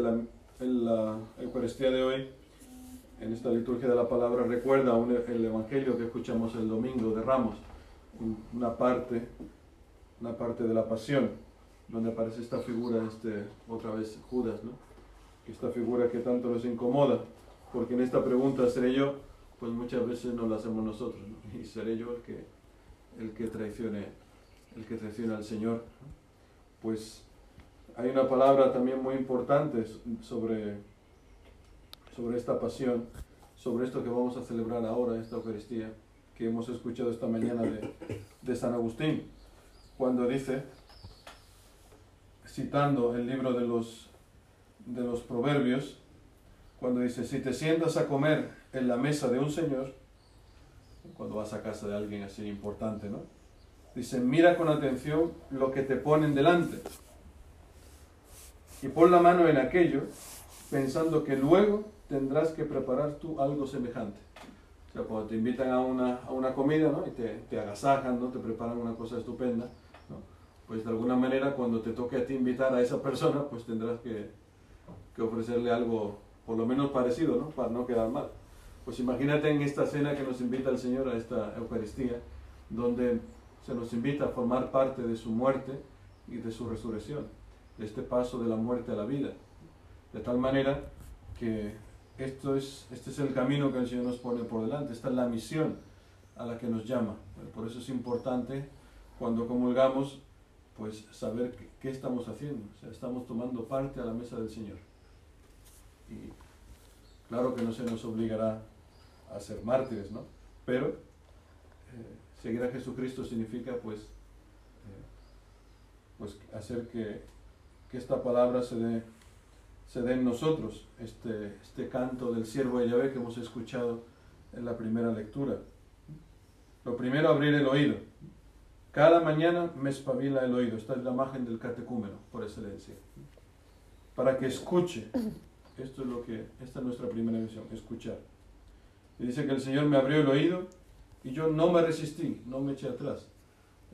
la iglesia en la Eucaristía de hoy, en esta liturgia de la palabra, recuerda el Evangelio que escuchamos el domingo de Ramos, una parte, una parte de la pasión, donde aparece esta figura, este, otra vez Judas, ¿no? esta figura que tanto nos incomoda, porque en esta pregunta seré yo, pues muchas veces no la hacemos nosotros, y seré yo el que, el que traicione, el que traicione al Señor. Pues hay una palabra también muy importante sobre, sobre esta pasión, sobre esto que vamos a celebrar ahora, esta Eucaristía, que hemos escuchado esta mañana de, de San Agustín, cuando dice, citando el libro de los de los proverbios, cuando dice, si te sientas a comer en la mesa de un señor, cuando vas a casa de alguien así importante, ¿no? Dice, mira con atención lo que te ponen delante y pon la mano en aquello pensando que luego tendrás que preparar tú algo semejante. O sea, cuando te invitan a una, a una comida ¿no? y te, te, agasajan, ¿no? te preparan una cosa estupenda, ¿no? pues de alguna manera cuando te toque a ti invitar a esa persona, pues tendrás que, que ofrecerle algo por lo menos parecido, ¿no? Para no quedar mal. Pues imagínate en esta cena que nos invita el Señor a esta Eucaristía, donde se nos invita a formar parte de su muerte y de su resurrección, de este paso de la muerte a la vida. De tal manera que esto es, este es el camino que el Señor nos pone por delante, esta es la misión a la que nos llama. Por eso es importante cuando comulgamos, pues saber qué, estamos haciendo. O sea, estamos tomando parte a la mesa del Señor. Y claro que no se nos obligará a ser mártires, ¿no? Pero eh, seguir a Jesucristo significa pues, eh, pues hacer que, que, esta palabra se dé, se dé en nosotros, este, este canto del siervo de Yahvé que hemos escuchado en la primera lectura. Lo primero, abrir el oído. Cada mañana me espabila el oído. Esta es la imagen del catecúmeno, por excelencia. Para que escuche esto es lo que, esta es nuestra primera misión, escuchar. Y dice que el Señor me abrió el oído y yo no me resistí, no me eché atrás.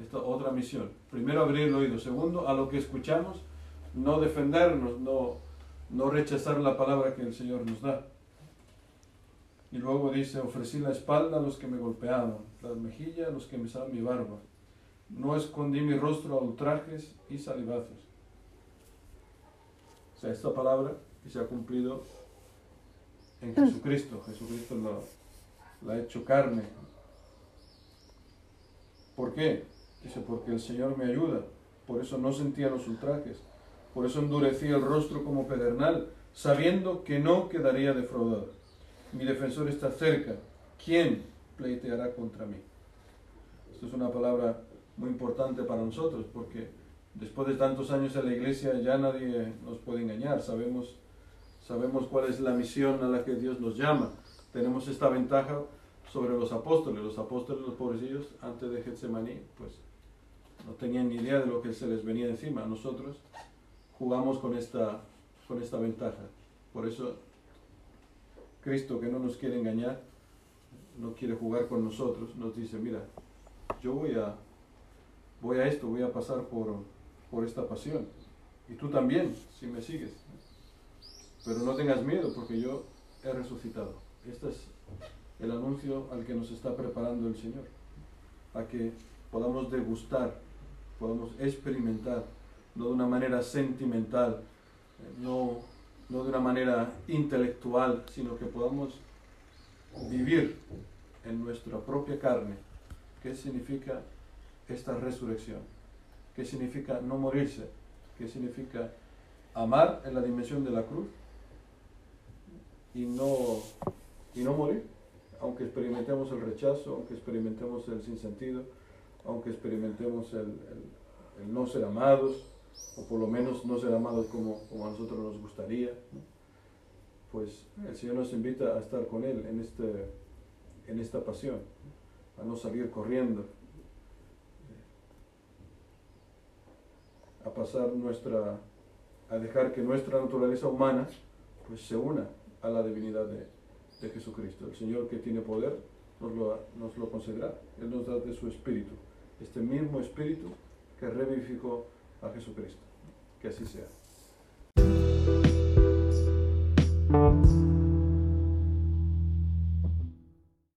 Esta otra misión. Primero abrir el oído. Segundo, a lo que escuchamos, no defendernos, no, no rechazar la palabra que el Señor nos da. Y luego dice, ofrecí la espalda a los que me golpeaban, las mejillas a los que me saben mi barba. No escondí mi rostro a ultrajes y salivazos. O sea, esta palabra y se ha cumplido en Jesucristo. Jesucristo lo, ha hecho carne. ¿Por qué? Dice, porque el Señor me ayuda. Por eso no sentía los ultrajes. Por eso endurecía el rostro como pedernal, sabiendo que no quedaría defraudado. Mi defensor está cerca. ¿Quién pleiteará contra mí? Esto es una palabra muy importante para nosotros, porque después de tantos años en la iglesia ya nadie nos puede engañar. Sabemos sabemos cuál es la misión a la que Dios nos llama. Tenemos esta ventaja sobre los apóstoles. Los apóstoles, los pobrecillos, antes de Getsemaní, pues no tenían ni idea de lo que se les venía encima. Nosotros jugamos con esta, con esta ventaja. Por eso Cristo, que no nos quiere engañar, no quiere jugar con nosotros, nos dice, mira, yo voy a, voy a esto, voy a pasar por, por esta pasión. Y tú también, si me sigues. Pero no tengas miedo porque yo he resucitado. Este es el anuncio al que nos está preparando el Señor. A que podamos degustar, podamos experimentar, no de una manera sentimental, no, no de una manera intelectual, sino que podamos vivir en nuestra propia carne. Qué significa esta resurrección, qué significa no morirse, qué significa amar en la dimensión de la cruz y no, y no morir, aunque experimentemos el rechazo, aunque experimentemos el sinsentido, aunque experimentemos el, el, no ser amados, o por lo menos no ser amados como, como a nosotros nos gustaría, pues el Señor nos invita a estar con Él en, este, en esta pasión, a no salir corriendo, a pasar nuestra, a dejar que nuestra naturaleza humana pues se una a la divinidad de, de Jesucristo. El Señor que tiene poder nos lo, nos lo concederá. Él nos da de su espíritu, este mismo espíritu que revivificó a Jesucristo. Que así sea.